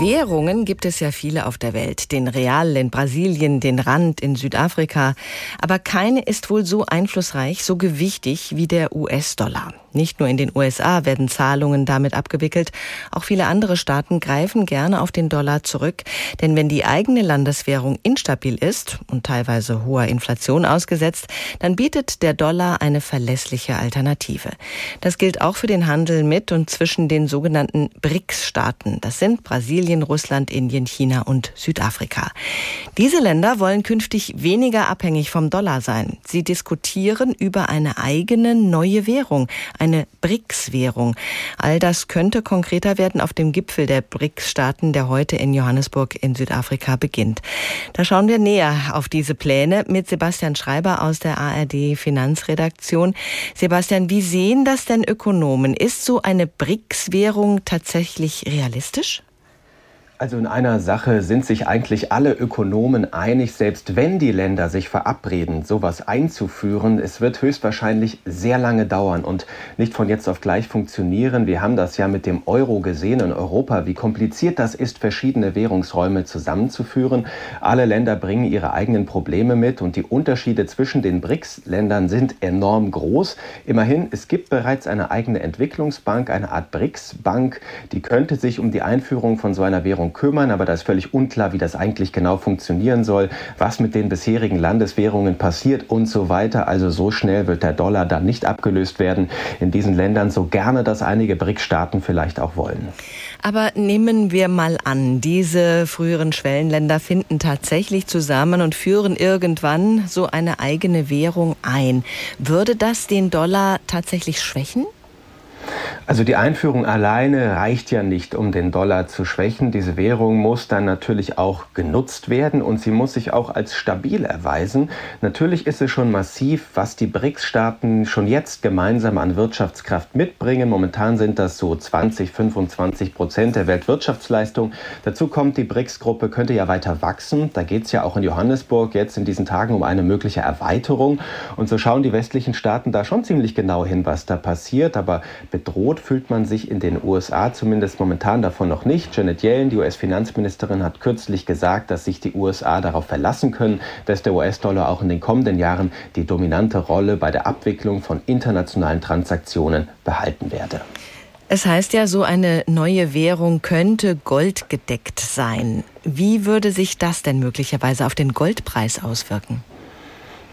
Währungen gibt es ja viele auf der Welt. Den Real in Brasilien, den Rand in Südafrika. Aber keine ist wohl so einflussreich, so gewichtig wie der US-Dollar. Nicht nur in den USA werden Zahlungen damit abgewickelt, auch viele andere Staaten greifen gerne auf den Dollar zurück, denn wenn die eigene Landeswährung instabil ist und teilweise hoher Inflation ausgesetzt, dann bietet der Dollar eine verlässliche Alternative. Das gilt auch für den Handel mit und zwischen den sogenannten BRICS-Staaten. Das sind Brasilien, Russland, Indien, China und Südafrika. Diese Länder wollen künftig weniger abhängig vom Dollar sein. Sie diskutieren über eine eigene neue Währung, eine BRICS-Währung. All das könnte konkreter werden auf dem Gipfel der BRICS-Staaten, der heute in Johannesburg in Südafrika beginnt. Da schauen wir näher auf diese Pläne mit Sebastian Schreiber aus der ARD Finanzredaktion. Sebastian, wie sehen das denn Ökonomen? Ist so eine BRICS-Währung tatsächlich realistisch? Also in einer Sache sind sich eigentlich alle Ökonomen einig, selbst wenn die Länder sich verabreden, sowas einzuführen, es wird höchstwahrscheinlich sehr lange dauern und nicht von jetzt auf gleich funktionieren. Wir haben das ja mit dem Euro gesehen in Europa, wie kompliziert das ist, verschiedene Währungsräume zusammenzuführen. Alle Länder bringen ihre eigenen Probleme mit und die Unterschiede zwischen den BRICS-Ländern sind enorm groß. Immerhin, es gibt bereits eine eigene Entwicklungsbank, eine Art BRICS-Bank, die könnte sich um die Einführung von so einer Währung darum kümmern, aber da ist völlig unklar, wie das eigentlich genau funktionieren soll, was mit den bisherigen Landeswährungen passiert und so weiter. Also so schnell wird der Dollar dann nicht abgelöst werden in diesen Ländern, so gerne das einige BRIC-Staaten vielleicht auch wollen. Aber nehmen wir mal an, diese früheren Schwellenländer finden tatsächlich zusammen und führen irgendwann so eine eigene Währung ein. Würde das den Dollar tatsächlich schwächen? Also die Einführung alleine reicht ja nicht, um den Dollar zu schwächen. Diese Währung muss dann natürlich auch genutzt werden und sie muss sich auch als stabil erweisen. Natürlich ist es schon massiv, was die BRICS-Staaten schon jetzt gemeinsam an Wirtschaftskraft mitbringen. Momentan sind das so 20, 25 Prozent der Weltwirtschaftsleistung. Dazu kommt, die BRICS-Gruppe könnte ja weiter wachsen. Da geht es ja auch in Johannesburg jetzt in diesen Tagen um eine mögliche Erweiterung. Und so schauen die westlichen Staaten da schon ziemlich genau hin, was da passiert. Aber bedroht bedroht fühlt man sich in den USA zumindest momentan davon noch nicht. Janet Yellen, die US-Finanzministerin, hat kürzlich gesagt, dass sich die USA darauf verlassen können, dass der US-Dollar auch in den kommenden Jahren die dominante Rolle bei der Abwicklung von internationalen Transaktionen behalten werde. Es heißt ja, so eine neue Währung könnte goldgedeckt sein. Wie würde sich das denn möglicherweise auf den Goldpreis auswirken?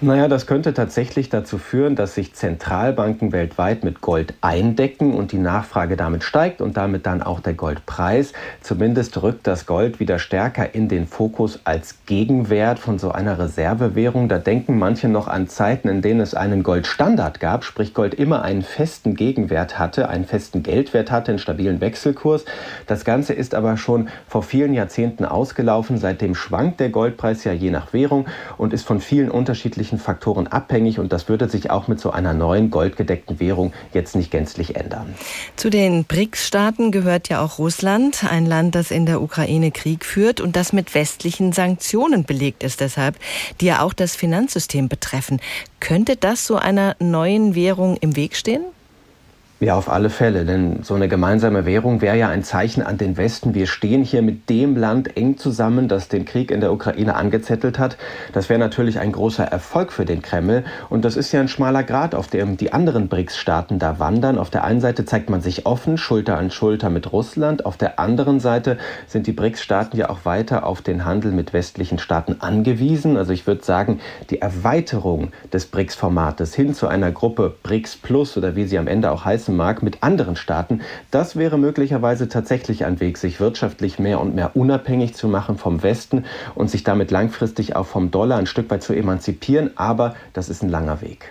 Naja, das könnte tatsächlich dazu führen, dass sich Zentralbanken weltweit mit Gold eindecken und die Nachfrage damit steigt und damit dann auch der Goldpreis. Zumindest rückt das Gold wieder stärker in den Fokus als Gegenwert von so einer Reservewährung. Da denken manche noch an Zeiten, in denen es einen Goldstandard gab, sprich Gold immer einen festen Gegenwert hatte, einen festen Geldwert hatte, einen stabilen Wechselkurs. Das Ganze ist aber schon vor vielen Jahrzehnten ausgelaufen. Seitdem schwankt der Goldpreis ja je nach Währung und ist von vielen unterschiedlichen unterschiedlichen Faktoren abhängig und das würde sich auch mit so einer neuen goldgedeckten Währung jetzt nicht gänzlich ändern. Zu den BRICS-Staaten gehört ja auch Russland, ein Land, das in der Ukraine Krieg führt und das mit westlichen Sanktionen belegt ist deshalb, die ja auch das Finanzsystem betreffen. Könnte das so einer neuen Währung im Weg stehen? Ja, auf alle Fälle, denn so eine gemeinsame Währung wäre ja ein Zeichen an den Westen. Wir stehen hier mit dem Land eng zusammen, das den Krieg in der Ukraine angezettelt hat. Das wäre natürlich ein großer Erfolg für den Kreml. Und das ist ja ein schmaler Grad, auf dem die anderen BRICS-Staaten da wandern. Auf der einen Seite zeigt man sich offen, Schulter an Schulter mit Russland. Auf der anderen Seite sind die BRICS-Staaten ja auch weiter auf den Handel mit westlichen Staaten angewiesen. Also ich würde sagen, die Erweiterung des BRICS-Formates hin zu einer Gruppe BRICS Plus oder wie sie am Ende auch heißt, messen mag mit anderen Staaten, das wäre möglicherweise tatsächlich ein Weg, sich wirtschaftlich mehr und mehr unabhängig zu machen vom Westen und sich damit langfristig auch vom Dollar ein Stück weit zu emanzipieren. Aber das ist ein langer Weg.